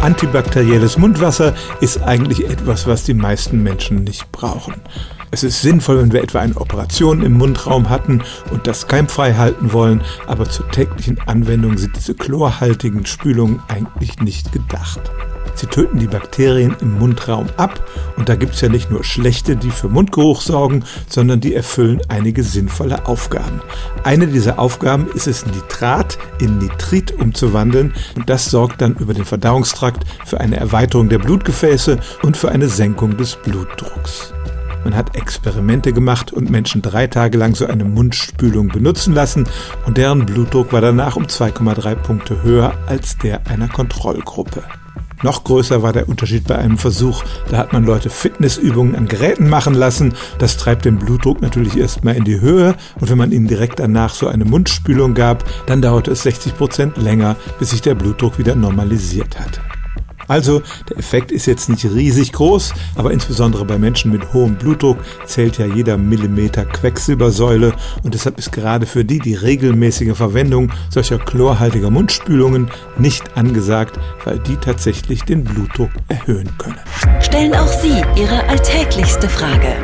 Antibakterielles Mundwasser ist eigentlich etwas, was die meisten Menschen nicht brauchen. Es ist sinnvoll, wenn wir etwa eine Operation im Mundraum hatten und das keimfrei halten wollen, aber zur täglichen Anwendung sind diese chlorhaltigen Spülungen eigentlich nicht gedacht. Sie töten die Bakterien im Mundraum ab und da gibt es ja nicht nur schlechte, die für Mundgeruch sorgen, sondern die erfüllen einige sinnvolle Aufgaben. Eine dieser Aufgaben ist es, Nitrat in Nitrit umzuwandeln und das sorgt dann über den Verdauungstrakt für eine Erweiterung der Blutgefäße und für eine Senkung des Blutdrucks. Man hat Experimente gemacht und Menschen drei Tage lang so eine Mundspülung benutzen lassen und deren Blutdruck war danach um 2,3 Punkte höher als der einer Kontrollgruppe. Noch größer war der Unterschied bei einem Versuch. Da hat man Leute Fitnessübungen an Geräten machen lassen. Das treibt den Blutdruck natürlich erstmal in die Höhe. Und wenn man ihnen direkt danach so eine Mundspülung gab, dann dauerte es 60 Prozent länger, bis sich der Blutdruck wieder normalisiert hat. Also der Effekt ist jetzt nicht riesig groß, aber insbesondere bei Menschen mit hohem Blutdruck zählt ja jeder Millimeter Quecksilbersäule und deshalb ist gerade für die die regelmäßige Verwendung solcher chlorhaltiger Mundspülungen nicht angesagt, weil die tatsächlich den Blutdruck erhöhen können. Stellen auch Sie Ihre alltäglichste Frage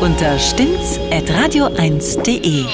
unter stimmtz.radio1.de.